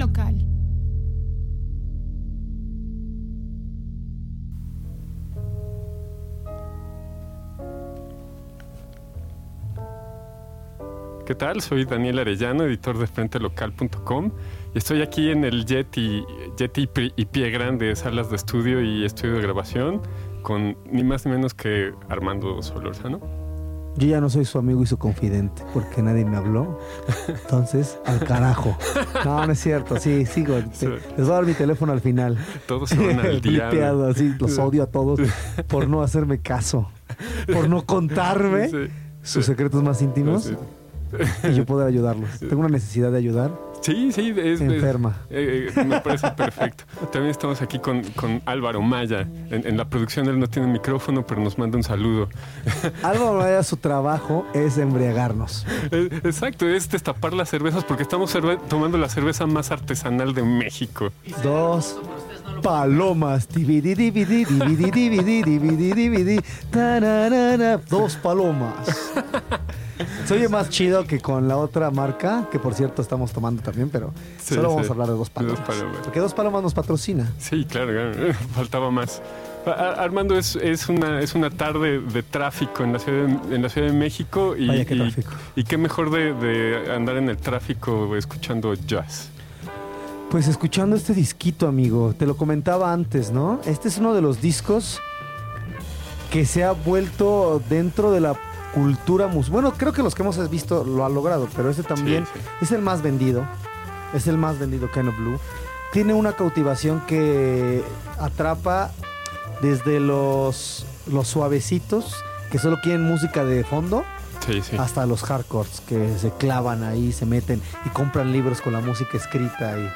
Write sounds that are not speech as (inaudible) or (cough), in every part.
local. ¿Qué tal? Soy Daniel Arellano, editor de FrenteLocal.com y estoy aquí en el Yeti, Yeti y Pie Grande, salas de estudio y estudio de grabación con ni más ni menos que Armando Solorzano. Yo ya no soy su amigo y su confidente porque nadie me habló. Entonces, al carajo. No, no es cierto. Sí, sigo. les voy a dar mi teléfono al final. Todos son al diablo. así, los odio a todos por no hacerme caso. Por no contarme sus secretos más íntimos. Y yo poder ayudarlos. Tengo una necesidad de ayudar Sí, sí, es, enferma. Eh, eh, me parece perfecto. También estamos aquí con, Álvaro Maya. En, la producción él no tiene micrófono, pero nos manda un saludo. (laughs) Álvaro Maya, su trabajo es embriagarnos. Eh, exacto, es destapar las cervezas porque estamos tomando la cerveza más artesanal de México. Dos palomas. Dos palomas. (laughs) Se oye más chido que con la otra marca, que por cierto estamos tomando también, pero solo vamos a hablar de dos palomas, Porque dos palomas nos patrocina. Sí, claro, (laughs) faltaba más. Armando, es, es, una, es una tarde de tráfico en la Ciudad de, en la ciudad de México. Y, Vaya, qué tráfico. Y, qué mejor de, de andar en el tráfico escuchando jazz. Pues escuchando este disquito, amigo. Te lo comentaba antes, ¿no? Este es uno de los discos que se ha vuelto dentro de la cultura musical. Bueno, creo que los que hemos visto lo han logrado, pero este también es el más vendido. Es el más vendido Kind of Blue. Tiene una cautivación que atrapa desde los, los suavecitos, que solo quieren música de fondo, hasta los hardcores, que se clavan ahí, se meten y compran libros con la música escrita y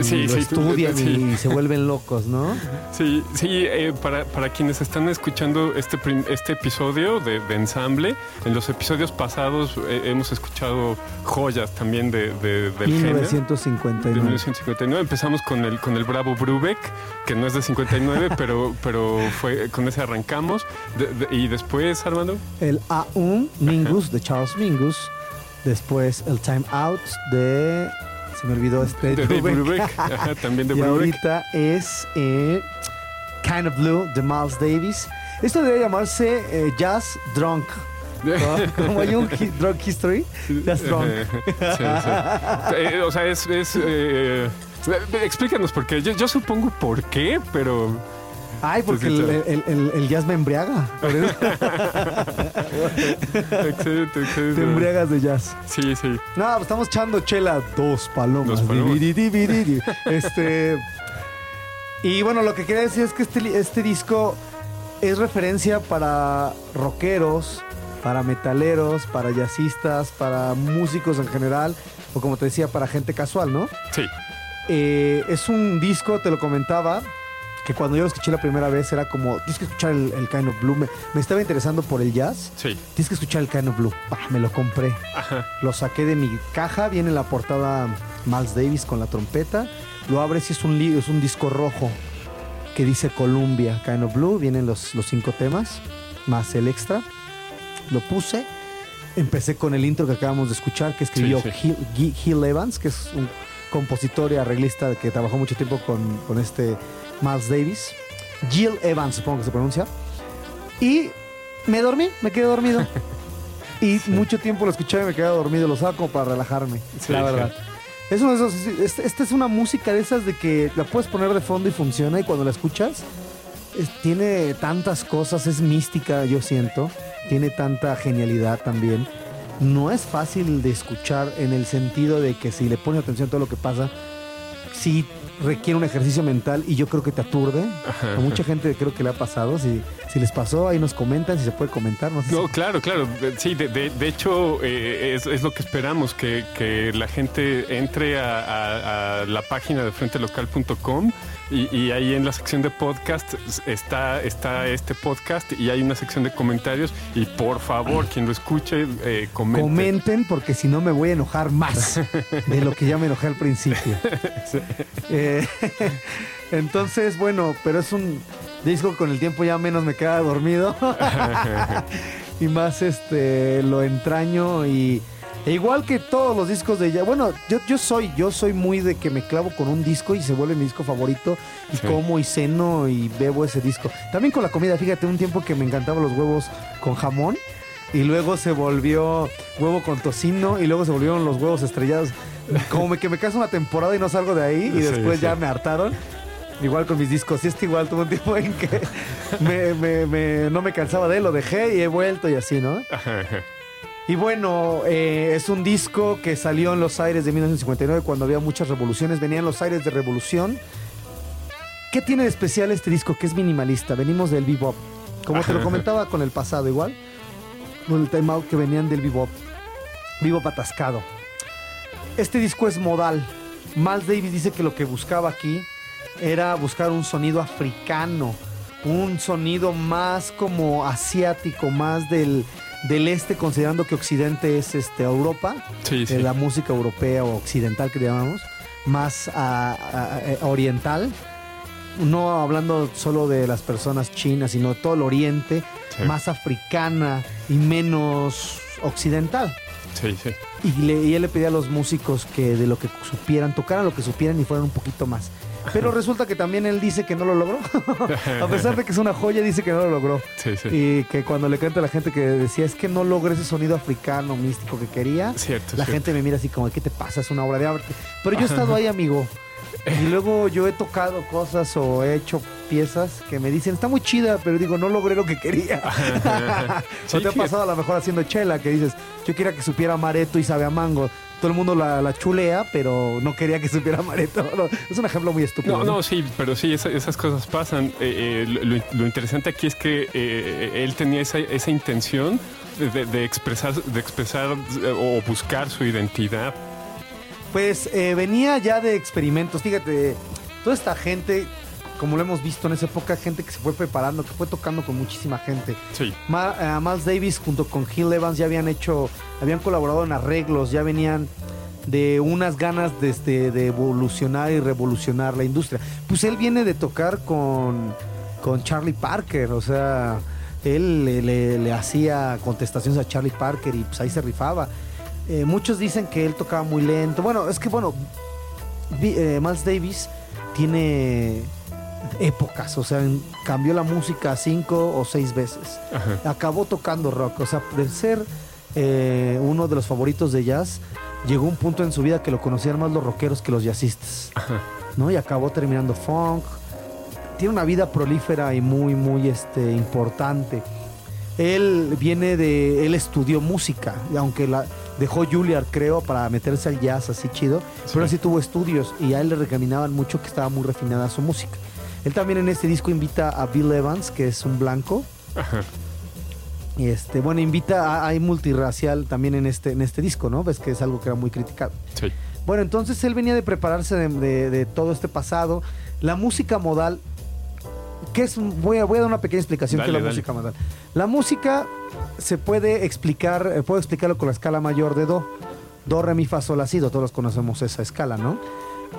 sí, lo estudian y se vuelven locos, ¿no? Sí, sí, eh, para, para, quienes están escuchando este, este episodio de, ensamble, en los episodios pasados eh, hemos escuchado joyas también de, de del 1959. de 1959. Empezamos con el, con el Bravo Brubeck, que no es de 59, (laughs) pero, pero fue con ese arrancamos. y después, Armando. El A1 Mingus de Charles Mingus. Después el Time Out de se me olvidó este de Brubeck. (laughs) también de y ahorita es eh, Kind of Blue de Miles Davis. Esto debe llamarse eh, Jazz Drunk. (laughs) Como hay un drunk history, Jazz Drunk. Eh, o sea, es... es explícanos por qué. Yo, yo supongo por qué, pero... Ay, porque el, el, el, jazz me embriaga. excelente, excelente. Te embriagas de jazz. Sí, sí. No, pues estamos echando chela dos palomas. Dos palomas. este. Y bueno, lo que quería decir es que este, este disco es referencia para rockeros, para metaleros, para jazzistas, para músicos en general, o como te decía, para gente casual, ¿no? Sí. Eh, es un disco, te lo comentaba, que cuando yo lo escuché la primera vez era como, tienes que escuchar el, Kind of Blue. Me, estaba interesando por el jazz. Sí. Tienes que escuchar el Kind of Blue. me lo compré. Ajá. Lo saqué de mi caja. Viene la portada Miles Davis con la trompeta. Lo abres y es un, es un disco rojo que dice Columbia, Kind of Blue. Vienen los, los cinco temas, más el extra. Lo puse. Empecé con el intro que acabamos de escuchar, que escribió Hill, Evans, que es un compositor y arreglista que trabajó mucho tiempo con, con este Miles Davis. Jill Evans, supongo que se pronuncia. Y me dormí, me quedé dormido. (laughs) y mucho tiempo lo escuché y me quedé dormido. Lo usaba como para relajarme, la verdad. Es uno de esos, este, esta es una música de esas de que la puedes poner de fondo y funciona y cuando la escuchas tiene tantas cosas, es mística, yo siento, tiene tanta genialidad también. No es fácil de escuchar en el sentido de que si le pones atención a todo lo que pasa, sí requiere un ejercicio mental y yo creo que te aturde. A mucha gente creo que le ha pasado. Si, si les pasó, ahí nos comentan, si se puede comentar. No, no claro, claro. Sí, de, de, hecho eh, es, es, lo que esperamos, que, que la gente entre a, a, la página de frentelocal.com y, ahí en la sección de podcast está, está este podcast y hay una sección de comentarios y por favor, quien lo escuche, eh, comenten. Comenten porque si no me voy a enojar más (laughs) de lo que ya me enojé al principio. Eh, (laughs) entonces, bueno, pero es un disco con el tiempo ya menos me queda dormido (laughs) y más este lo entraño y E igual que todos los discos de ella, bueno, yo, yo soy, yo soy muy de que me clavo con un disco y se vuelve mi disco favorito y Sí. como y ceno y bebo ese disco. También con la comida, fíjate, un tiempo que me encantaban los huevos con jamón y luego se volvió huevo con tocino y luego se volvieron los huevos estrellados. Como que me caso una temporada y no salgo de ahí y Sí, después sí. ya me hartaron. Igual con mis discos. Y este igual tuvo un tiempo en que me- me- me- no me cansaba de él, lo dejé y he vuelto y así, ¿no? Y bueno, eh, es un disco que salió en los aires de 1959 cuando había muchas revoluciones. Venían los aires de revolución. ¿Qué tiene de especial este disco? Que es minimalista. Venimos del bebop. Como te lo comentaba con el pasado, igual. Con el time out que venían del bebop. Bebop atascado. Este disco es modal. Miles Davis dice que lo que buscaba aquí era buscar un sonido africano, un sonido más como asiático, más del, del este, considerando que Occidente es este, Europa, Sí, sí. eh, la música europea o occidental que llamamos, más oriental, no hablando solo de las personas chinas, sino todo el oriente, Sí. más africana y menos occidental. Sí, sí. Y, le- y él le pedía a los músicos que de lo que supieran, tocaran lo que supieran y fueran un poquito más. Pero resulta que también él dice que no lo logró. (laughs) a pesar de que es una joya, dice que no lo logró. Sí, sí. Y que cuando le canta a la gente que decía, es que no logré ese sonido africano, místico que quería, Cierto, la cierto. gente me mira así como, ¿qué te pasa? Es una obra de arte. Pero yo he estado ahí, amigo. Y luego yo he tocado cosas o he hecho piezas que me dicen, está muy chida, pero digo, no logré lo que quería. (laughs) (laughs) Sí, ¿No te ha pasado a lo mejor haciendo chela que dices, yo quería que supiera mareto y sabe a mango? Todo el mundo la, la chulea, pero no quería que supiera mareto. (laughs) No, es un ejemplo muy estúpido. No, no, sí, pero sí, esa- esas cosas pasan. Eh, eh, lo, lo interesante aquí es que eh, él tenía esa, esa intención de, de- expresar, de expresar o buscar su identidad. Pues venía ya de experimentos. Fíjate, toda esta gente, como lo hemos visto en esa época, gente que se fue preparando, que fue tocando con muchísima gente. Sí, Ma- eh, Miles Davis junto con Gil Evans ya habían hecho, habían colaborado en arreglos, ya venían de unas ganas de, este, de evolucionar y revolucionar la industria. Pues él viene de tocar con, con Charlie Parker, o sea, él le, le- le hacía contestaciones a Charlie Parker y pues ahí se rifaba. Eh, muchos dicen que él tocaba muy lento. Bueno, es que bueno, eh, Miles Davis tiene épocas, o sea, cambió la música cinco o seis veces. ajá. Acabó tocando rock, o sea, de ser eh, uno de los favoritos de jazz, llegó un punto en su vida que lo conocían más los rockeros que los jazzistas, ¿no? Y acabó terminando funk. Tiene una vida prolífera y muy, muy este, importante. Él viene de, él estudió música, aunque la dejó Juilliard, creo, para meterse al jazz así chido, pero sí tuvo estudios y a él le recriminaban mucho que estaba muy refinada su música. Él también en este disco invita a Bill Evans, que es un blanco, Ajá. y este, bueno, invita a, hay multirracial también en este, en este disco, ¿no? Ves que es algo que era muy criticado. Sí. Bueno, entonces él venía de prepararse de, de- de todo este pasado. La música modal, ¿qué es? Voy a, voy a dar una pequeña explicación Dale, que es la dale. música modal. La música se puede explicar, eh, puedo explicarlo con la escala mayor de Do. Do, re, mi, fa, sol, la, si, do. Todos conocemos esa escala, ¿no?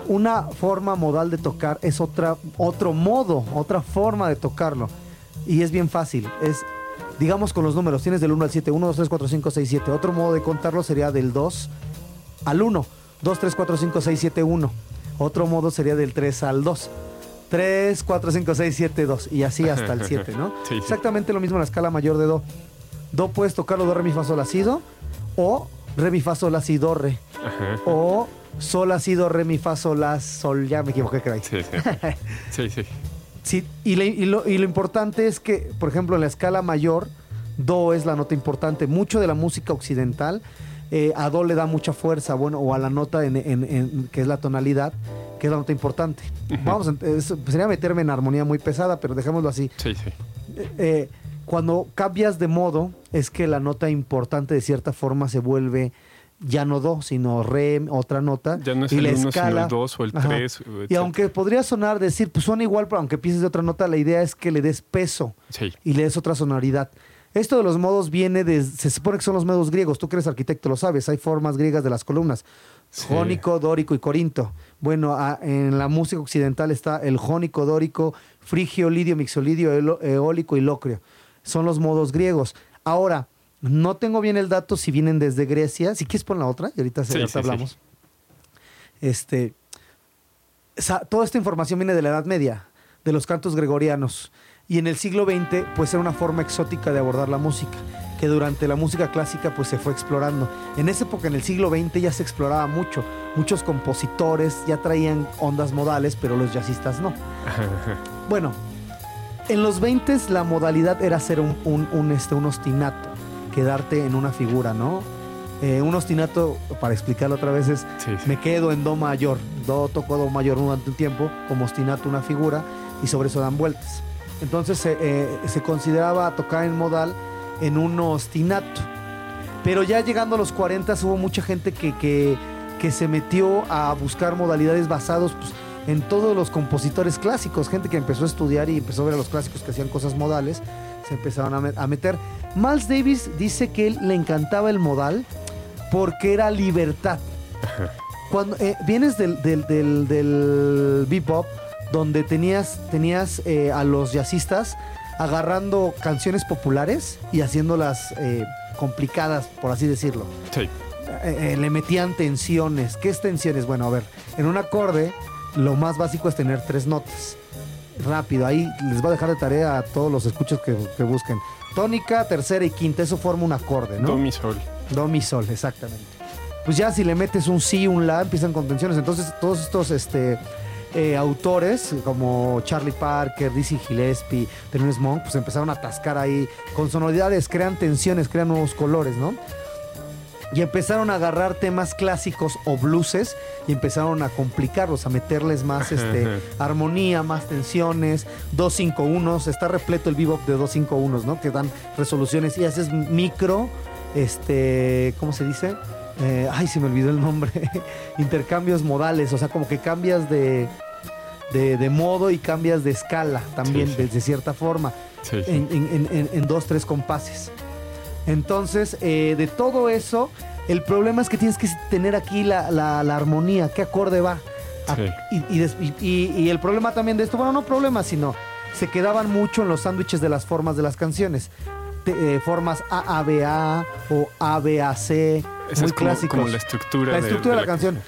Una forma modal de tocar es otra, otro modo, otra forma de tocarlo. Y es bien fácil. Es, digamos con los números, tienes del 1 al 7, 1, 2, 3, 4, 5, 6, 7. Otro modo de contarlo sería del 2 al 1. 2, 3, 4, 5, 6, 7, 1. Otro modo sería del 3 al 2. 3, 4, 5, 6, 7, 2. Y así hasta el 7, ¿no? (laughs) Sí. Exactamente lo mismo en la escala mayor de Do. Do puedes tocarlo do, re, mi, fa, sol, do. O re, mi, fa, sol, la, si, do, re. Ajá. O sol, la, si, do, re, mi, fa, sol, la, sol. Ya me equivoqué, caray. Sí, sí. (laughs) Sí, sí. Sí, y, le- y lo, y lo importante es que, por ejemplo, en la escala mayor, Do es la nota importante. Mucho de la música occidental, eh, a Do le da mucha fuerza, bueno, o a la nota en, en- en- que es la tonalidad, que es la nota importante. Vamos, a- es- sería meterme en armonía muy pesada, pero dejémoslo así. Sí, sí. Eh, eh, cuando cambias de modo, es que la nota importante de cierta forma se vuelve ya no do, sino re, otra nota. Ya no es y el la 1, sino el 2 o el Ajá. 3. Y aunque podría sonar decir, pues suena igual, pero aunque pienses de otra nota, la idea es que le des peso Sí. y le des otra sonoridad. Esto de los modos viene de, se supone que son los modos griegos, tú que eres arquitecto lo sabes, hay formas griegas de las columnas, Sí. jónico, dórico y corinto. Bueno, a- en la música occidental está el jónico, dórico, frigio, lidio, mixolidio, eólico y locrio. Son los modos griegos. Ahora, No tengo bien el dato si vienen desde Grecia. Si quieres pon la otra, y ahorita, se, Sí, hablamos. Este, toda esta información viene de la Edad Media, de los cantos gregorianos. Y en el siglo XX, pues era una forma exótica de abordar la música, que durante la música clásica, pues se fue explorando. En esa época, en el siglo XX, ya se exploraba mucho. Muchos compositores ya traían ondas modales, pero los jazzistas no. Bueno, en los 20 la modalidad era hacer un, un- un, este, un ostinato, quedarte en una figura, ¿no? Eh, un ostinato, para explicarlo otra vez, es Sí, sí. me quedo en do mayor, do toco do mayor durante un tiempo, como ostinato una figura, y sobre eso dan vueltas. Entonces se, eh, se consideraba tocar en modal en un ostinato. Pero ya llegando a los 40 hubo mucha gente que, que, que se metió a buscar modalidades basados pues, en todos los compositores clásicos, gente que empezó a estudiar y empezó a ver a los clásicos que hacían cosas modales, se empezaron a, me- a meter. Miles Davis dice que él le encantaba el modal porque era libertad. (laughs) Cuando eh, vienes del, del, del, del bebop, donde tenías, tenías eh, a los jazzistas agarrando canciones populares y haciéndolas eh, complicadas, por así decirlo. Sí. Eh, le metían tensiones. ¿Qué es tensiones? Bueno, a ver, en un acorde lo más básico es tener tres notas. Rápido, ahí les voy a dejar de tarea a todos los escuchos que, que busquen. Tónica, tercera y quinta, eso forma un acorde, ¿no? Do, mi, sol. Do, mi, sol, exactamente. Pues ya si le metes un si, un la, empiezan con tensiones. Entonces todos estos este, eh, autores, como Charlie Parker, Dizzy Gillespie, Thelonious Monk, pues empezaron a atascar ahí con sonoridades, crean tensiones, crean nuevos colores, ¿no? Y empezaron a agarrar temas clásicos o blueses y empezaron a complicarlos, a meterles más este, armonía, más tensiones, 251, está repleto el bebop de 251, ¿no? Que dan resoluciones y haces micro, este, ¿cómo se dice? Eh, ay, se me olvidó el nombre. (laughs) Intercambios modales, o sea, como que cambias de, de, de modo y cambias de escala también, Sí, sí. de, de cierta forma Sí, sí. en, en- en- en- en dos, tres compases. Entonces, eh, de todo eso, el problema es que tienes que tener aquí la, la- la armonía, qué acorde va. A- Sí. y, y des- y- el problema también de esto, bueno, no problema, sino se quedaban mucho en los sándwiches de las formas de las canciones. Te- eh, formas AABA o ABAC, muy clásicos. como la estructura, La de- estructura de, la, canción.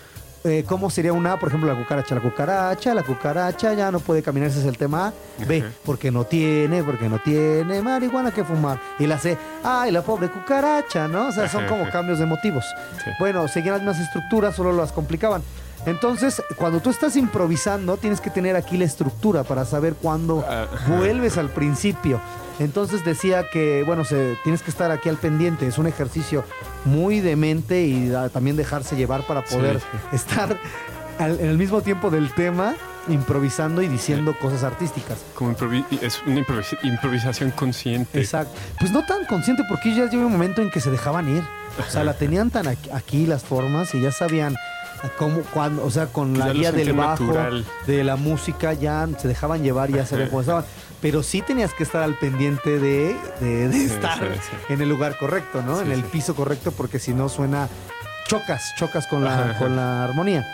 Eh, ¿Cómo sería una A? Por ejemplo, la cucaracha. La cucaracha, la cucaracha ya no puede caminar, ese es el tema A. B, porque no tiene, porque no tiene marihuana que fumar. Y la C, ay, la pobre cucaracha, ¿no? O sea, son como cambios de motivos. Sí. Bueno, seguían las mismas estructuras, solo las complicaban. Entonces, cuando tú estás improvisando, tienes que tener aquí la estructura para saber cuándo Ajá. vuelves al principio. Entonces decía que, bueno, se, tienes que estar aquí al pendiente. Es un ejercicio muy de mente y da- también dejarse llevar para poder Sí, estar al- en el mismo tiempo del tema, improvisando y diciendo cosas artísticas. Como improvi- es una improvisa- improvisación consciente. Exacto. Pues no tan consciente porque ya llegó un momento en que se dejaban ir. O sea, la tenían tan aquí, aquí las formas y ya sabían cómo, cuándo, o sea, con la guía del bajo, natural. de la música, ya se dejaban llevar y ya cómo estaban. Pero sí tenías que estar al pendiente de, de- de Sí, estar sí, sí. en el lugar correcto, ¿no? En el piso correcto, porque si no suena, chocas, chocas con la, Ajá, ajá. con la armonía.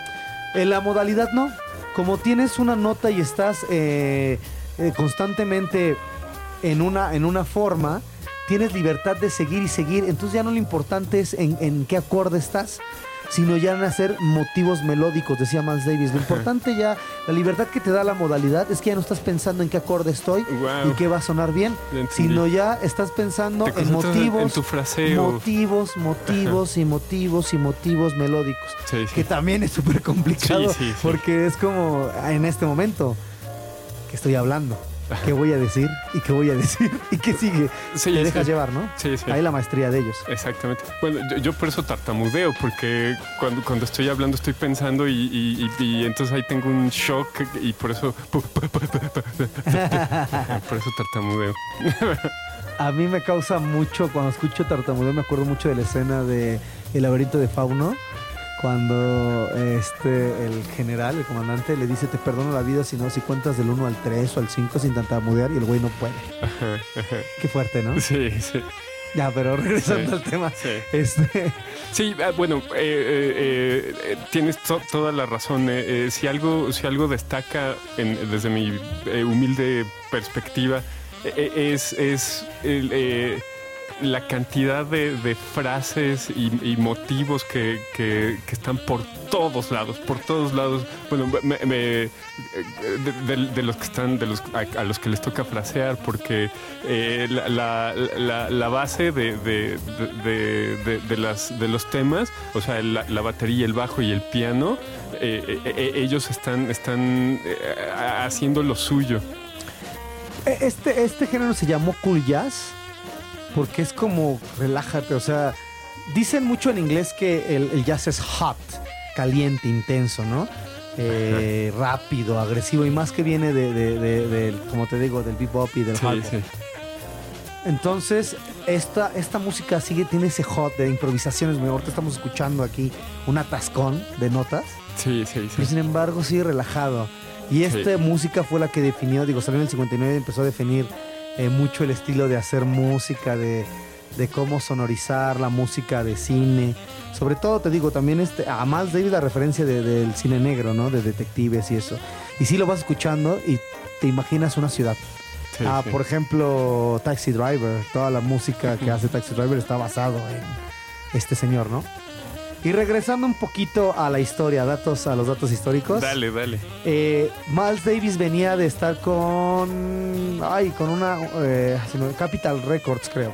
En la modalidad no. Como tienes una nota y estás eh, eh, constantemente en una, en una forma, tienes libertad de seguir y seguir. Entonces ya no lo importante es en, en qué acorde estás, sino ya en hacer motivos melódicos, decía Miles Davis. Lo importante ya, la libertad que te da la modalidad es que ya no estás pensando en qué acorde estoy y qué va a sonar bien, sino ya estás pensando en motivos, en tu fraseo. motivos, motivos y motivos y motivos melódicos. Sí, sí. Que también es súper complicado sí. porque es como en este momento que estoy hablando. ¿Qué voy a decir? ¿Y qué voy a decir? ¿Y qué sigue? Sí, Te dejas sí. llevar, ¿no? Sí, sí. Ahí la maestría de ellos. Exactamente. Bueno, yo, yo por eso tartamudeo, porque cuando, cuando estoy hablando estoy pensando y, y- y- y entonces ahí tengo un shock y por eso... (laughs) Por eso tartamudeo. A mí me causa mucho, cuando escucho tartamudeo, me acuerdo mucho de la escena de El laberinto de Fauno, cuando este, el general, el comandante, le dice, te perdono la vida si no, si cuentas del 1 al 3 o al 5 sin tartamudear y el güey no puede. Qué fuerte, ¿no? Sí, sí. Ya, pero regresando Sí, al tema, sí. este, Sí, ah, bueno, eh, eh, eh, tienes to- toda la razón. eh, si, algo, si algo destaca en- desde mi eh, humilde perspectiva, es, es el, eh, la cantidad de, de frases y, y motivos que, que, están por todos lados, por todos lados. Bueno, me- me- de, de- los que están, de los a, a los que les toca frasear, porque eh, la, la- la- la base de, las, de los temas, o sea, la, batería, el bajo y el piano, eh, eh, eh, ellos están, están eh, haciendo lo suyo. E- Este, este género se llamó cool jazz porque es como relájate, o sea, dicen mucho en inglés que el, el jazz es hot, caliente, intenso, ¿no? Eh, rápido, agresivo y más que viene de, de- de- como te digo, del bebop y del Sí, hard bop. sí. Entonces, esta, esta música sigue, tiene ese hot de improvisaciones. Ahorita estamos escuchando aquí un atascón de notas, Sí, sí, sí. pero sin embargo sigue relajado. Y esta música fue la que definió, digo, salió en el 59 y empezó a definir eh, mucho el estilo de hacer música, de, de cómo sonorizar la música de cine. Sobre todo, te digo, también este, a Miles Davis la referencia de- del cine negro, ¿no? De detectives y eso. Y sí lo vas escuchando y te imaginas una ciudad. Sí, Ah, sí. por ejemplo, Taxi Driver. Toda la música que hace Taxi Driver está basado en este señor, ¿no? Y regresando un poquito a la historia, datos a los datos históricos. Dale, dale. Eh, Miles Davis venía de estar con. Ay, con una. eh, Capital Records, creo.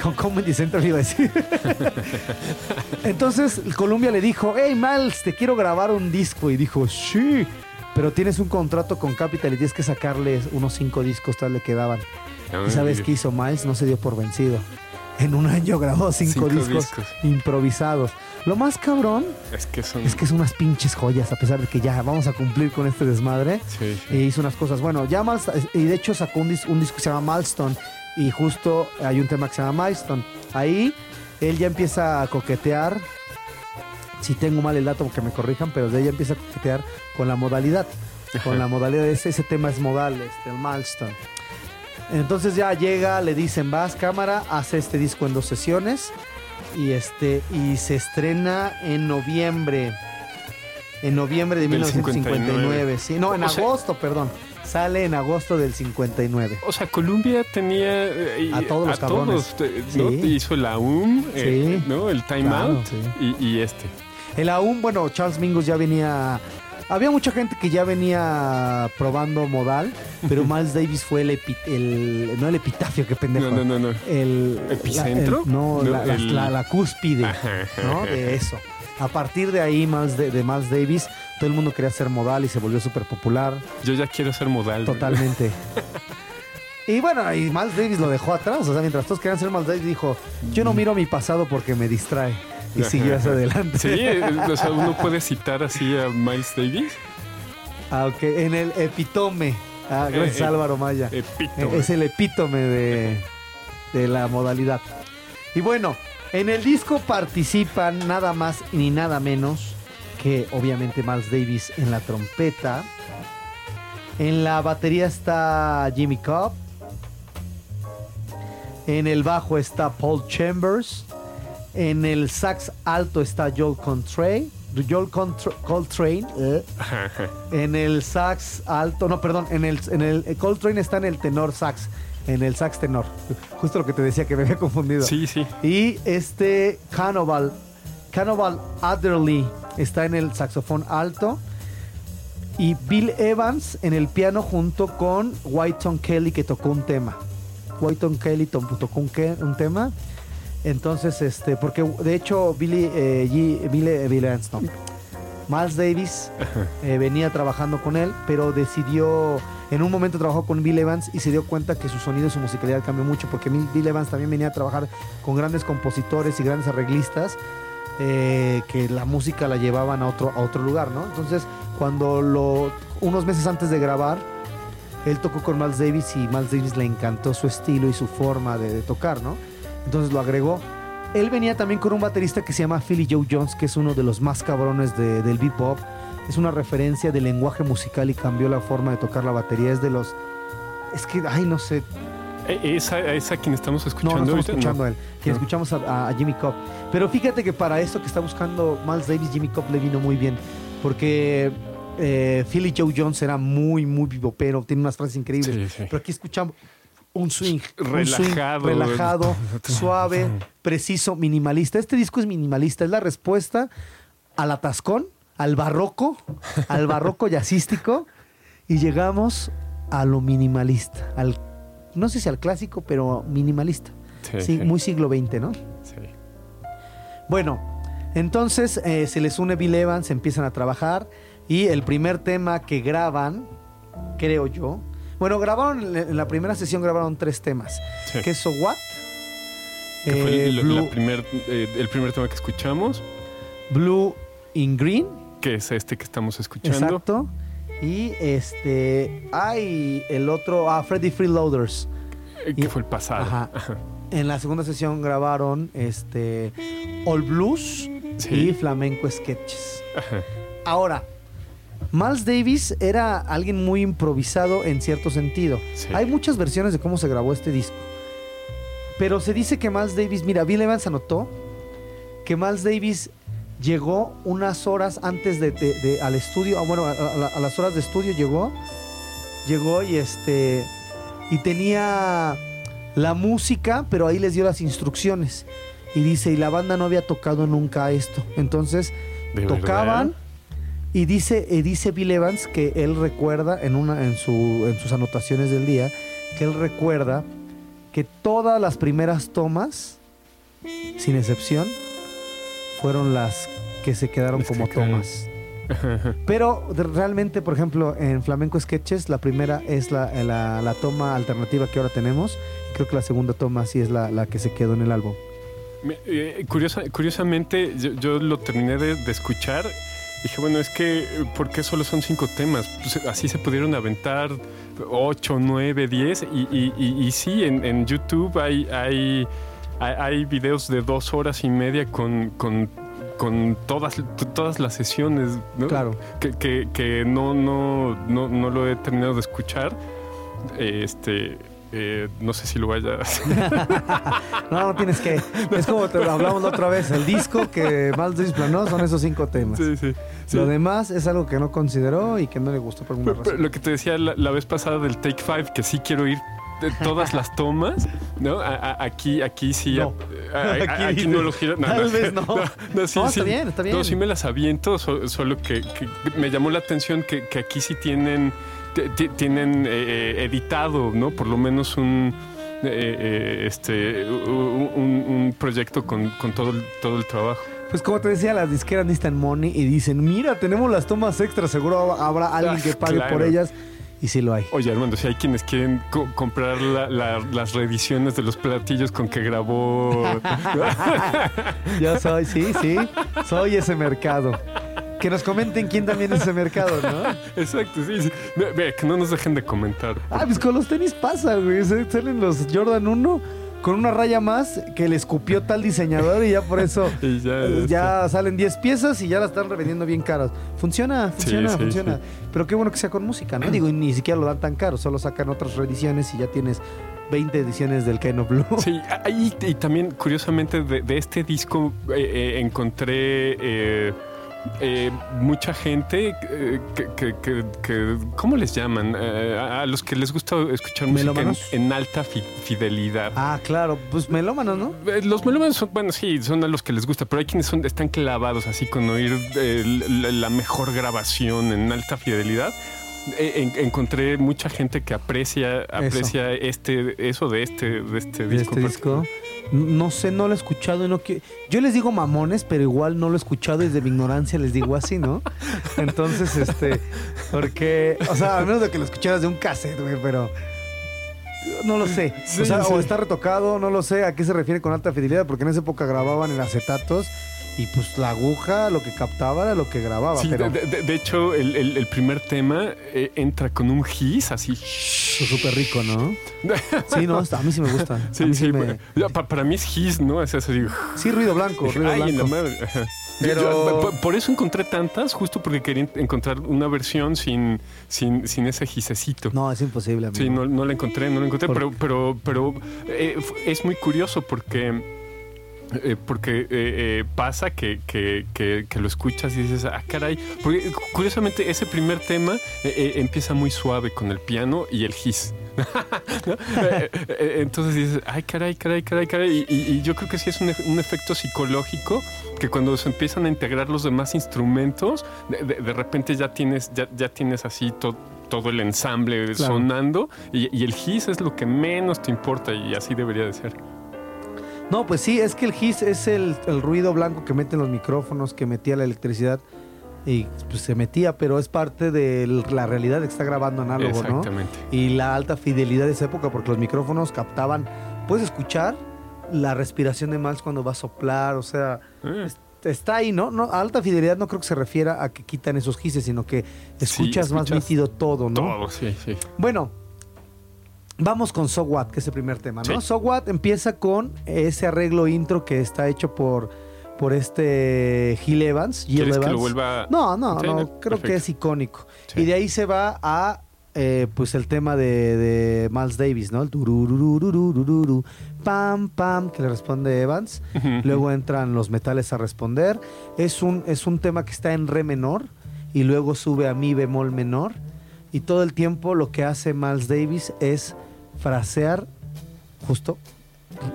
Con Comedy Central iba a decir. (laughs) Entonces, Columbia le dijo: Hey, Miles, te quiero grabar un disco. Y dijo: Sí, pero tienes un contrato con Capital y tienes que sacarles unos cinco discos, tal le quedaban. ¿Y sabes qué hizo Miles? No se dio por vencido. En un año grabó cinco, Cinco discos, discos. improvisados. Lo más cabrón Es que son. es que unas pinches joyas, a pesar de que ya vamos a cumplir con este desmadre. Sí, E hizo unas cosas. Bueno, ya Miles- y de hecho sacó un, dis- un disco que se llama Milestone. Y justo hay un tema que se llama Milestone. Ahí él ya empieza a coquetear. Si tengo mal el dato, que me corrijan, pero de ahí ya empieza a coquetear con la modalidad. Con la modalidad ese, ese tema es modal, este, el Milestone. Entonces ya llega, le dicen, vas cámara, hace este disco en dos sesiones y este y se estrena en noviembre. En noviembre de Del 1959, 59. sí, no, en O sea- agosto, perdón. Sale en agosto del 59. O sea, Columbia tenía eh, A todos los cabrones. todos, eh, ¿no? Sí. Hizo la UM, eh, Sí. ¿no? El Time Claro, Out sí. y, y este. El aún, bueno, Charles Mingus ya venía. Había mucha gente que ya venía probando modal, pero Miles Davis fue el, epi- el- no el epitafio, qué pendejo. No, no, no, no. El ¿Epicentro? la- el- no, No, la, la- el- la- la cúspide, Ajá, ¿no? ajá. De eso. A partir de ahí, Miles de, de Miles Davis, todo el mundo quería ser modal y se volvió súper popular. Yo ya quiero ser modal. Totalmente. (laughs) Y bueno, y Miles Davis lo dejó atrás. O sea, mientras todos querían ser Miles Davis, dijo: Yo no miro mi pasado porque me distrae. Y Ajá, siguió (laughs) adelante. Sí, eh, o sea, uno puede citar así a Miles Davis. Ah, ok, en el epitome. Ah, gracias Eh, eh, Álvaro Maya. Epítome. Eh, Es el epítome de, de la modalidad. Y bueno, en el disco participan nada más ni nada menos que obviamente Miles Davis en la trompeta. En la batería está Jimmy Cobb. En el bajo está Paul Chambers. En el sax alto está Joel Coltrane. Joel Coltrane. eh. (laughs) En el sax alto, no, perdón, en el, en el eh, Coltrane está en el tenor sax, en el sax tenor. Justo lo que te decía que me había confundido. Sí, sí. Y este Cannibal, Cannibal Adderley está en el saxofón alto. Y Bill Evans en el piano junto con Whiteon Kelly que tocó un tema. Whiteon Kelly to- tocó un tema. Entonces, este, porque de hecho Billy, eh, G- Billy, eh, Bill Evans, no. Miles Davis eh, venía trabajando con él, pero decidió, en un momento trabajó con Bill Evans y se dio cuenta que su sonido y su musicalidad cambió mucho, porque Bill Evans también venía a trabajar con grandes compositores y grandes arreglistas, eh, que la música la llevaban a otro, a otro lugar, ¿no? Entonces, cuando lo, unos meses antes de grabar, él tocó con Miles Davis y Miles Davis le encantó su estilo y su forma de, de tocar, ¿no? Entonces lo agregó. Él venía también con un baterista que se llama Philly Joe Jones, que es uno de los más cabrones de- del bebop. Es una referencia del lenguaje musical y cambió la forma de tocar la batería. Es de los... Es que, ay, no sé. Eh, ¿Esa, esa quien estamos escuchando no estamos escuchando a él. Quien No. escuchamos a, a Jimmy Cobb. Pero fíjate que para esto que está buscando Miles Davis, Jimmy Cobb le vino muy bien. Porque eh, Philly Joe Jones era muy, muy bebopero. Tiene unas frases increíbles. Sí, sí. Pero aquí escuchamos un swing. un swing Relajado. relajado, (laughs) suave, preciso, minimalista. Este disco es minimalista, es la respuesta al atascón, al barroco, al barroco jazzístico, y llegamos a lo minimalista, al, no sé si al clásico, pero minimalista. Sí, Sí, muy siglo XX, ¿no? sí. Bueno, entonces eh, se les une Bill Evans, empiezan a trabajar y el primer tema que graban, creo yo, bueno, grabaron en la primera sesión grabaron tres temas, Sí. que es So What, Que fue eh, el, la Blue, primer, eh, el primer tema que escuchamos, Blue in Green, que es este que estamos escuchando. exacto, y este, hay el otro, ah, Freddy Freeloaders. eh, Que Y- fue el pasado. Ajá. En la segunda sesión grabaron este All Blues Sí. y Flamenco Sketches. Ajá. Ahora, Miles Davis era alguien muy improvisado en cierto sentido. Sí. Hay muchas versiones de cómo se grabó este disco. Pero se dice que Miles Davis, mira, Bill Evans anotó que Miles Davis llegó unas horas antes de, de- de- al estudio, ah, bueno, a, a- a las horas de estudio llegó, llegó y este y tenía la música, pero ahí les dio las instrucciones. Y dice, y la banda no había tocado nunca esto. Entonces, ¿De tocaban verdad? Y dice, y dice Bill Evans que él recuerda en, una, en, su, en sus anotaciones del día, que él recuerda que todas las primeras tomas, sin excepción, fueron las que se quedaron como tomas. Pero de- realmente, por ejemplo, en Flamenco Sketches, la primera es la, la- la toma alternativa que ahora tenemos. Creo que la segunda toma sí es la, la que se quedó en el álbum. Eh, curiosa- curiosamente, yo, yo lo terminé de, de escuchar. Dije, bueno, es que, eh, ¿por qué solo son cinco temas? Pues, así se pudieron aventar ocho, nueve, diez. Y, y, y- y sí, en, en YouTube hay, hay, hay, hay videos de dos horas y media con, con, con todas, todas las sesiones. ¿no? Claro. que, que- que no, no, no, no lo he terminado de escuchar. Este, eh, no sé si lo vaya a (laughs) hacer. No, no tienes que. (laughs) Es como te lo hablamos la otra vez. El disco que Davis planó son esos cinco temas. Sí, sí. sí. Lo demás es algo que no consideró y que no le gustó por alguna Pero- pero razón. lo que te decía la, la vez pasada del Take Five, que sí quiero ir de todas las tomas, ¿no? A- a- aquí, aquí sí. No. a- (laughs) Aquí aquí, no lo quiero. No, tal no, vez no. no, sí, está bien, está bien. No, sí me las aviento, so- solo que, que me llamó la atención que, que aquí sí tienen, ti- ti- tienen eh, eh, editado, ¿no? Por lo menos un. eh, eh, este un, un- proyecto con, con todo, el, todo el trabajo. Pues como te decía, las disqueras necesitan money y dicen, mira, tenemos las tomas extras, seguro habrá alguien Ah, que pague claro. por ellas. Y sí lo hay. Oye, Armando, si hay quienes quieren co- comprar la- la- las reediciones de los platillos con que grabó. (laughs) Yo soy, sí, sí, soy ese mercado. Que nos comenten quién también es ese mercado, ¿no? (laughs) Exacto, sí, sí. Ve, ve, que no nos dejen de comentar. Ah, pues con los tenis pasa, güey. Salen los Jordan 1 con una raya más que le escupió tal diseñador y ya por eso (laughs) Y ya, eh, este, ya salen 10 piezas y ya las están revendiendo bien caras. Funciona, funciona, sí, funciona. Pero qué bueno que sea con música, ¿no? Digo, y ni siquiera lo dan tan caro, solo sacan otras reediciones y ya tienes 20 ediciones del Kind of Blue. Sí, (laughs) ahí y también curiosamente de, de este disco eh, eh, encontré eh, eh, mucha gente eh, que, que- que- que- ¿cómo les llaman? Eh, a, a los que les gusta escuchar música en, en alta fi- fidelidad. Ah, claro, pues melómanos, ¿no? Eh, Los melómanos son, bueno, sí, son a los que les gusta, pero hay quienes son, están clavados así con oír la mejor grabación en alta fidelidad. Eh, en- encontré mucha gente que aprecia, aprecia este, eso de este, de este De disco. este disco. No sé, no lo he escuchado y no quiero. Yo les digo mamones, pero igual no lo he escuchado desde mi ignorancia les digo así, ¿no? (laughs) Entonces, este. Porque. O sea, al menos de que lo escucharas de un cassette, güey, pero. No lo sé. Sí, o sea, sí. o está retocado, no lo sé a qué se refiere con alta fidelidad, porque en esa época grababan en acetatos y pues la aguja lo que captaba era lo que grababa. Sí, pero de, de- de hecho, el, el- el primer tema eh, entra con un hiss así. súper rico, ¿no? (laughs) Sí, no, a mí sí me gusta. Sí, mí sí, me- ya, pa- para mí es hiss, ¿no? Es así. sí, ruido blanco, ruido Ay, en la blanco. madre. Pero- Yo- por, eso encontré tantas, justo porque quería encontrar una versión sin, sin, sin ese gisecito. No, es imposible, amigo. Sí, no, no la encontré, no la encontré, ¿Por pero, pero, pero eh, es muy curioso porque, eh, porque eh, eh, pasa que, que- que- que lo escuchas y dices, ah, caray, porque curiosamente ese primer tema eh, eh, empieza muy suave con el piano y el (laughs) Eh, eh, Entonces dices, ay, caray, caray, caray, caray. Y, y- y yo creo que sí es un, un efecto psicológico que cuando se empiezan a integrar los demás instrumentos, de, de- de repente ya tienes, ya, ya tienes así to- todo el ensamble Claro. sonando y, y el hiss es lo que menos te importa y así debería de ser. No, pues sí, es que el hiss es el, el ruido blanco que meten los micrófonos, que metía la electricidad y pues se metía, pero es parte de la realidad de que está grabando análogo, ¿no? Exactamente. Y la alta fidelidad de esa época, porque los micrófonos captaban, puedes escuchar la respiración de Miles cuando va a soplar, o sea, Eh, es- está ahí, ¿no? no a alta fidelidad no creo que se refiera a que quitan esos hisses, sino que escuchas, más escuchas nítido todo, ¿no? Todo, sí, sí. Bueno, vamos con So What, que es el primer tema, ¿no? Sí. So What empieza con ese arreglo intro que está hecho por, por este Gil Evans. Gil ¿Quieres que Evans. lo vuelva? No, no, Sí, no, no, creo perfecto. que es icónico. Sí. Y de ahí se va a eh, pues el tema de, de Miles Davis, ¿no? El pam, pam, que le responde Evans. Luego entran los metales a responder. Es un, es un tema que está en re menor y luego sube a mi bemol menor. Y todo el tiempo lo que hace Miles Davis es frasear justo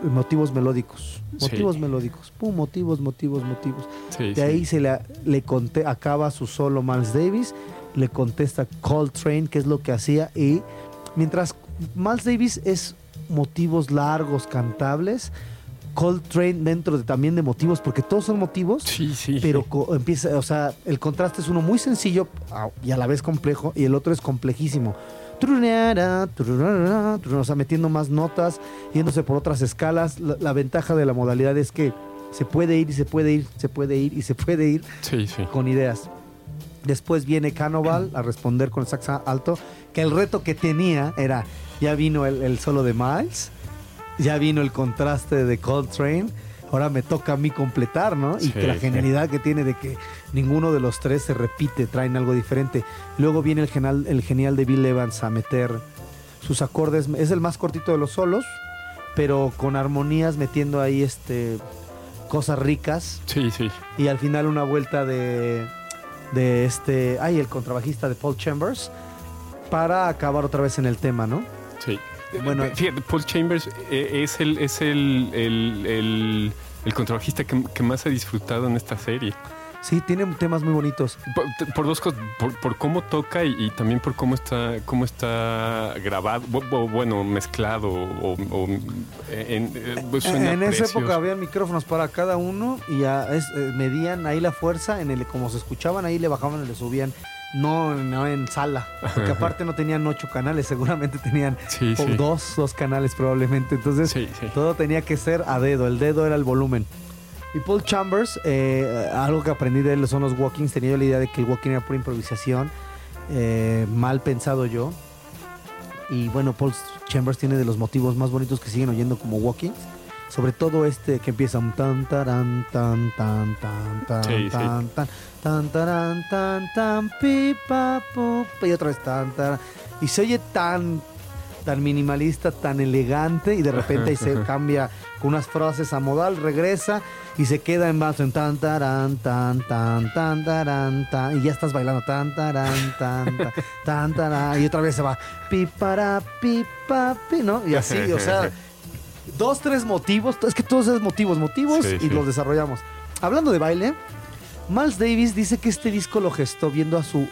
motivos melódicos. Sí. Motivos melódicos. Pum, motivos, motivos, motivos. Sí, De sí. ahí se le, le conté, acaba su solo Miles Davis, le contesta Coltrane, que es lo que hacía, y mientras Miles Davis es motivos largos, cantables, Coltrane dentro de, también de motivos, porque todos son motivos, Sí, sí. pero empieza, o sea, el contraste es uno muy sencillo y a la vez complejo, y el otro es complejísimo. O sea, metiendo más notas, yéndose por otras escalas. La, la ventaja de la modalidad es que se puede ir y se puede ir, se puede ir y se puede ir Sí, sí. con ideas. Después viene Canoval a responder con el sax alto, que el reto que tenía era, ya vino el, el solo de Miles, ya vino el contraste de Coltrane, ahora me toca a mí completar, ¿no? Y Sí, que la sí. genialidad que tiene de que ninguno de los tres se repite, traen algo diferente. Luego viene el genial, el genial de Bill Evans a meter sus acordes, es el más cortito de los solos, pero con armonías metiendo ahí este cosas ricas Sí, sí. y al final una vuelta de, de este, ay, el contrabajista de Paul Chambers para acabar otra vez en el tema, ¿no? Sí. Bueno, Fíjate, Paul Chambers eh, es el, es el, el, el, el contrabajista que, que más he disfrutado en esta serie. sí, tiene temas muy bonitos. Por, por dos cosas, por, por cómo toca y, y también por cómo está, cómo está grabado, bu- bu- bueno, mezclado o, o- en, eh, pues suena en esa época había micrófonos para cada uno y es- eh, medían ahí la fuerza, en el como se escuchaban ahí le bajaban y le subían, no, no en sala, porque aparte no tenían ocho canales, seguramente tenían Sí, sí. dos, dos canales probablemente, entonces Sí. Todo tenía que ser a dedo, el dedo era el volumen. Y Paul Chambers, eh, algo que aprendí de él son los walkings. Tenía yo la idea de que el walking era pura improvisación, eh, mal pensado yo. Y bueno, Paul Chambers tiene de los motivos más bonitos que siguen oyendo como walkings. Sobre todo este que empieza un tan taran tan tan tan tan Sí, sí. tan tan tan tan tan pi pa pu, pa, y otra vez tan taran. Y se oye tan tan minimalista, tan elegante y de repente se (laughs) cambia con unas frases a modal, regresa y se queda en vaso en tan tan tan tan tan y ya estás bailando tan taran tan tan tan y otra vez se va pi para pi pa pi, ¿no? Y así, o sea, dos tres motivos, es que todos esos motivos, motivos Sí, y sí. los desarrollamos. Hablando de baile, Miles Davis dice que este disco lo gestó viendo a su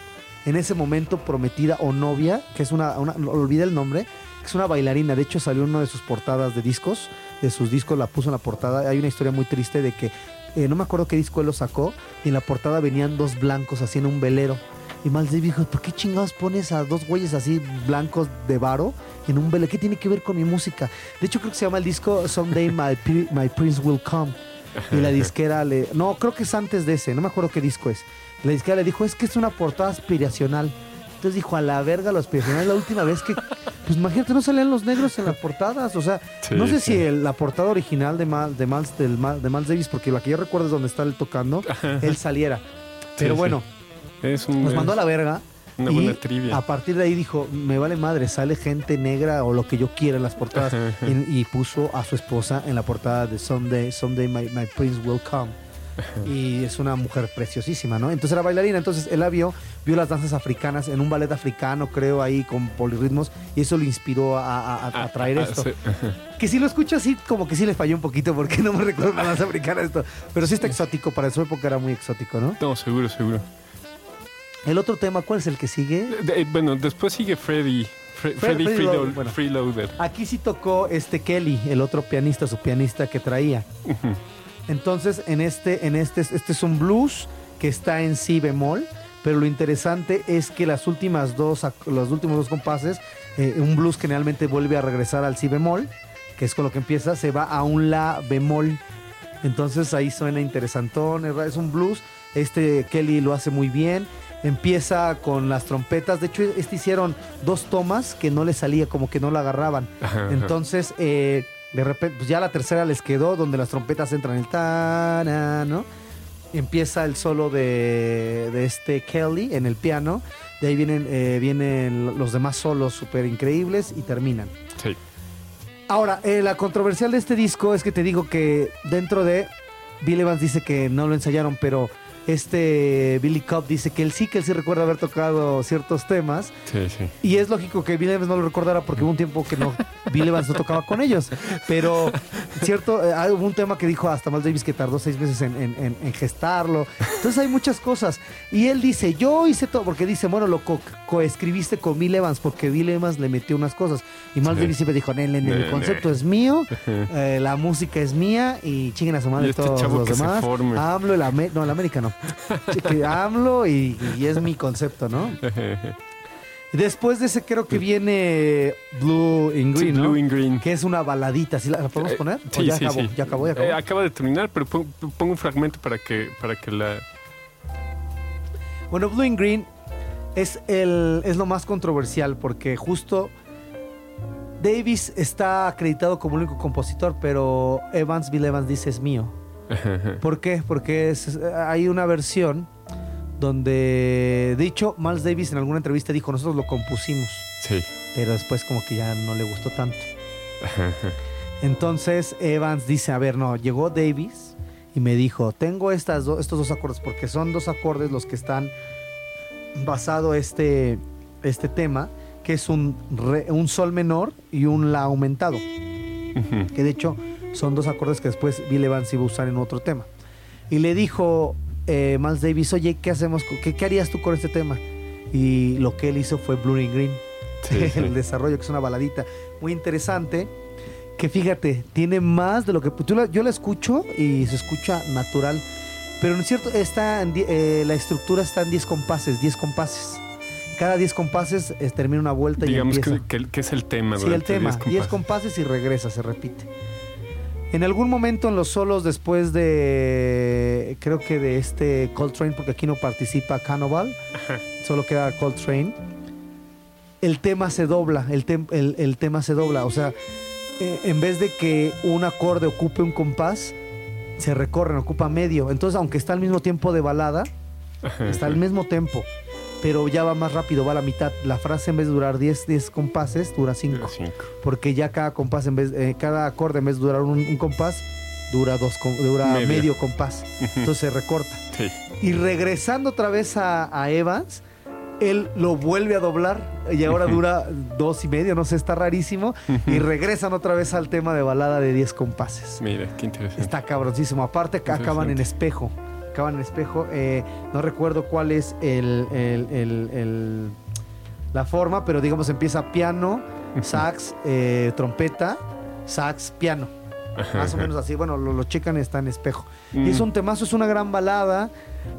en ese momento prometida o novia, que es una, una el nombre, que es una bailarina. De hecho, salió una de sus portadas de discos, de sus discos la puso en la portada. Hay una historia muy triste de que eh, no me acuerdo qué disco él lo sacó, y en la portada venían dos blancos así en un velero. Y Miles Davis dijo, ¿por qué chingados pones a dos güeyes así blancos de varo en un velero? ¿Qué tiene que ver con mi música? De hecho, creo que se llama el disco Someday My Prince Will Come. (laughs) Y la disquera le... No, creo que es antes de ese, no me acuerdo qué disco es. La disquera le dijo, es que es una portada aspiracional. Entonces dijo, a la verga lo aspiracional. Es la última vez que... Pues imagínate, no salían los negros en las portadas. O sea, Sí, no sé sí. si el- la portada original de, Mal, de, Miles, del de Miles Davis, porque la que yo recuerdo es donde está él tocando, (laughs) él saliera. Pero sí. bueno, Es un, nos mandó a la verga. Una y buena trivia. A partir de ahí dijo, me vale madre, sale gente negra o lo que yo quiera en las portadas. Y, y puso a su esposa en la portada de Someday, Someday my, my Prince Will Come. y es una mujer preciosísima, ¿no? Entonces era bailarina, entonces él la vio, vio las danzas africanas en un ballet africano, creo, ahí con polirritmos, y eso lo inspiró a, a- a traer Ah, esto. sí. Que si lo escucho así, como que sí le falló un poquito, porque no me recuerdo una danza africana esto. Pero sí está exótico, para su época era muy exótico, ¿no? No, seguro, seguro. El otro tema, ¿cuál es el que sigue? De- bueno, después sigue Freddy. Fre- Freddy bueno. Freeloader. Aquí sí tocó este Kelly, el otro pianista, su pianista que traía. Entonces, en este, en este, este es un blues que está en si bemol, pero lo interesante es que las últimas dos, los últimos dos compases, eh, un blues generalmente vuelve a regresar al si bemol, que es con lo que empieza, se va a un la bemol. Entonces ahí suena interesantón, es un blues. Este Kelly lo hace muy bien. Empieza con las trompetas. De hecho, este hicieron dos tomas que no le salía, como que no la agarraban. Ajá. Entonces, eh, de repente, pues ya la tercera les quedó, donde las trompetas entran el ta ¿no? Empieza el solo de, de este Kelly en el piano. De ahí vienen, eh, vienen los demás solos súper increíbles y terminan. Sí. Ahora, eh, la controversial de este disco es que te digo que dentro de Bill Evans dice que no lo ensayaron, pero este Billy Cobb dice que él sí, que él sí recuerda haber tocado ciertos temas. Sí, sí. Y es lógico que Bill Evans no lo recordara porque hubo un tiempo que no Bill Evans no tocaba con ellos. Pero, cierto, eh, hubo un tema que dijo hasta Miles Davis que tardó seis meses en, en- en- en gestarlo. Entonces hay muchas cosas. Y él dice, yo hice todo, porque dice, bueno, lo co- coescribiste con Bill Evans porque Bill Evans le metió unas cosas. Y Miles Sí. Davis siempre dijo, "Nel, el concepto ne". es mío, (laughs) eh, la música es mía y chinguen a su madre este todos los demás. AMLO, el no, el América no. (laughs) Que AMLO y, y es mi concepto, ¿no? (laughs) Después de ese creo que viene Blue in Sí, Green, ¿no? Blue in Green. Que es una baladita. ¿Sí la, la podemos Eh, poner? ¿O Sí, ya sí, acabó? sí. Ya acabó, ya acabó. Eh, acaba de terminar, pero pon- pongo un fragmento para que, para que la... Bueno, Blue in Green es, el, es lo más controversial porque justo Davis está acreditado como el único compositor, pero Evans, Bill Evans dice es mío. ¿Por qué? Porque es- hay una versión donde, de hecho, Miles Davis en alguna entrevista dijo, nosotros lo compusimos, Sí. pero después como que ya no le gustó tanto. (laughs) Entonces Evans dice, a ver, no, llegó Davis y me dijo, tengo estas do- estos dos acordes, porque son dos acordes los que están basado este, este tema, que es un, re- un sol menor y un la aumentado, que de hecho son dos acordes que después Bill Evans iba a usar en otro tema. Y le dijo eh, Miles Davis, oye, ¿qué hacemos? ¿Qué, qué harías tú con este tema? Y lo que él hizo fue Blue and Green Sí, (laughs) sí. el desarrollo, que es una baladita muy interesante. Que fíjate, tiene más de lo que. tú la- yo la escucho y se escucha natural. Pero en cierto, está en eh, la estructura está en 10 compases, 10 compases. Cada 10 compases eh, termina una vuelta Digamos y empieza. que, que- que es el tema. Sí, el tema. 10 10 compases. compases y regresa, se repite. En algún momento en los solos después de, creo que de este Coltrane, porque aquí no participa Cannibal, solo queda Coltrane, el tema se dobla, el, tem- el- el tema se dobla, o sea, eh, en vez de que un acorde ocupe un compás, se recorren, ocupa medio. Entonces, aunque está al mismo tiempo de balada, está al mismo tempo, pero ya va más rápido, va a la mitad. La frase en vez de durar 10, 10 compases, dura 5 Cinco. porque ya cada compás en vez eh, cada acorde en vez de durar un, un compás dura dos dura Medio. medio, compás (laughs) entonces se recorta Sí. y regresando otra vez a, a Evans él lo vuelve a doblar y ahora dura dos y medio no sé está rarísimo y regresan otra vez al tema de balada de 10 compases Mira, qué interesante. está cabroncísimo aparte acaban en espejo acaban en espejo eh, no recuerdo cuál es el, el- el- la forma pero digamos empieza piano sax, eh, trompeta, sax, piano. Más o menos así. Bueno, lo, lo checan y está en espejo. Y es Mm. un temazo, es una gran balada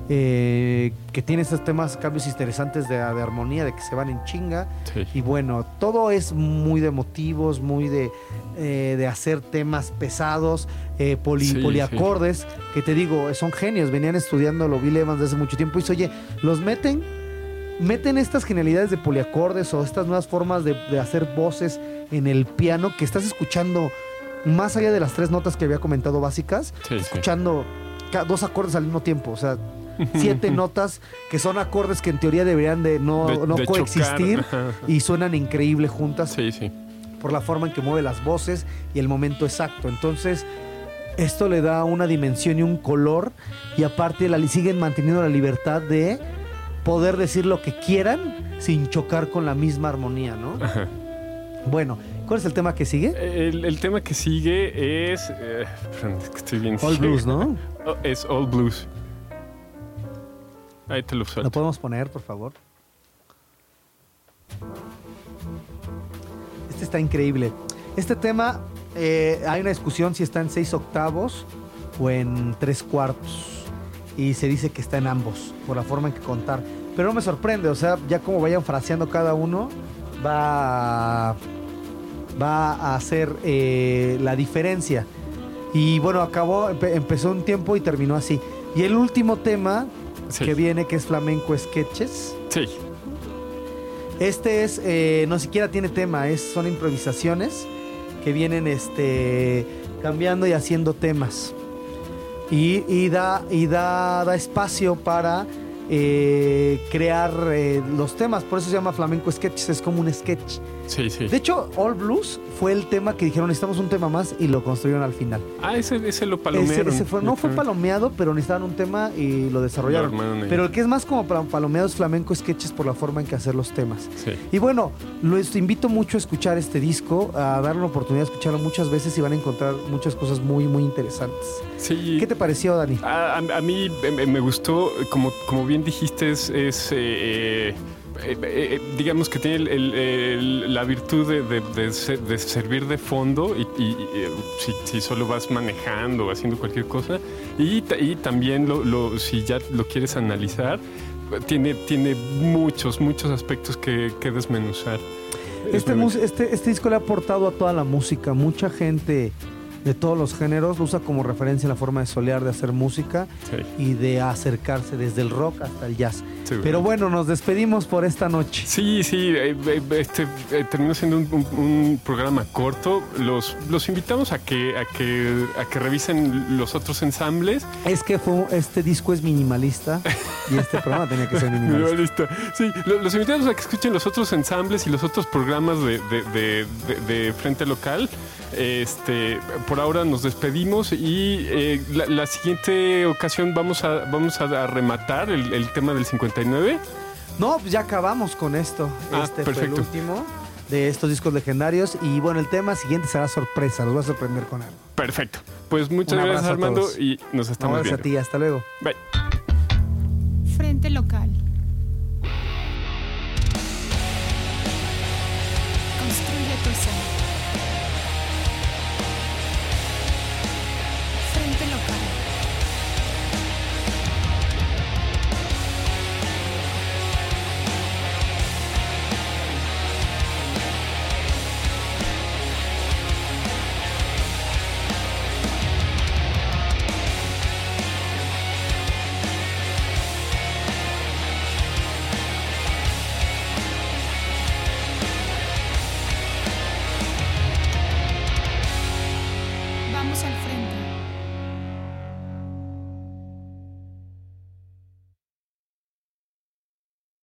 eh, que tiene estos temas, cambios interesantes de, de armonía, de que se van en chinga. Sí. Y bueno, todo es muy de motivos, muy de, eh, de hacer temas pesados, eh, poli- Sí, poliacordes, que te digo, son genios, venían estudiando lo Bill Evans desde hace mucho tiempo y dice, oye, los meten, meten estas genialidades de poliacordes o estas nuevas formas de, de hacer voces en el piano que estás escuchando más allá de las tres notas que había comentado básicas, escuchando dos acordes al mismo tiempo, o sea, siete (laughs) notas que son acordes que en teoría deberían de no, De- no de coexistir chocar, y suenan increíble juntas Sí, sí. por la forma en que mueve las voces y el momento exacto. Entonces, Esto le da una dimensión y un color y aparte la, siguen manteniendo la libertad de poder decir lo que quieran sin chocar con la misma armonía, ¿no? Ajá. Bueno, ¿cuál es el tema que sigue? El, el tema que sigue es. eh, estoy bien. All Blues, ¿no? Oh, es All Blues. Ahí te lo ¿Lo suelto. podemos poner, por favor? Este está increíble. Este tema, eh, hay una discusión si está en seis octavos o en tres cuartos. Y se dice que está en ambos, por la forma en que contar. Pero no me sorprende, o sea, ya como vayan fraseando cada uno, va a, va a hacer eh, la diferencia. Y bueno, acabó, empe- empezó un tiempo y terminó así. Y el último tema Sí. que viene, que es Flamenco Sketches. Sí. Este es, eh, no siquiera tiene tema, es, son improvisaciones que vienen este, cambiando y haciendo temas. Y, y da, y da, da espacio para eh, crear eh, los temas, por eso se llama Flamenco Sketches, es como un sketch. Sí, sí. De hecho, All Blues fue el tema que dijeron, necesitamos un tema más y lo construyeron al final. Ah, ese, ese lo palomearon. ese fue, no fue palomeado, pero necesitaban un tema y lo desarrollaron. Pero el que es más como para palomeado es Flamenco Sketches por la forma en que hacer los temas. Sí. Y bueno, los invito mucho a escuchar este disco, a darle una oportunidad de escucharlo muchas veces y van a encontrar muchas cosas muy, muy interesantes. Sí. ¿Qué te pareció, Dani? A, a- a mí me gustó, como, como bien dijiste, es, es, eh, eh, eh, eh, digamos que tiene el- el- el- la virtud de, de- de de servir de fondo y, y- y, eh, si, si solo vas manejando o haciendo cualquier cosa y, y también lo, lo- si ya lo quieres analizar, tiene, tiene muchos, muchos aspectos que, que desmenuzar. Este, este, este disco le ha aportado a toda la música. Mucha gente de todos los géneros lo usa como referencia en la forma de solear, de hacer música Sí, y de acercarse desde el rock hasta el jazz. Pero bueno, nos despedimos por esta noche. Sí, sí, eh, eh, este eh, terminó siendo un, un- un programa corto. Los, los invitamos a que, a que a que revisen los otros ensambles. Es que fue, este disco es minimalista y este (laughs) programa tenía que ser minimalista. Sí, lo- los invitamos a que escuchen los otros ensambles y los otros programas de, de- de- de- de Frente Local. Este, por ahora nos despedimos y eh, la, la siguiente ocasión vamos a, vamos a, a rematar el, el tema del 59. No, pues ya acabamos con esto. Ah, este fue el perfecto. último de estos discos legendarios. Y bueno, el tema siguiente será sorpresa. Los va a sorprender con algo. Perfecto. Pues muchas Un gracias a Armando y nos estamos Gracias a viendo. ti. Hasta luego. Bye. Frente local. Construye tu ser.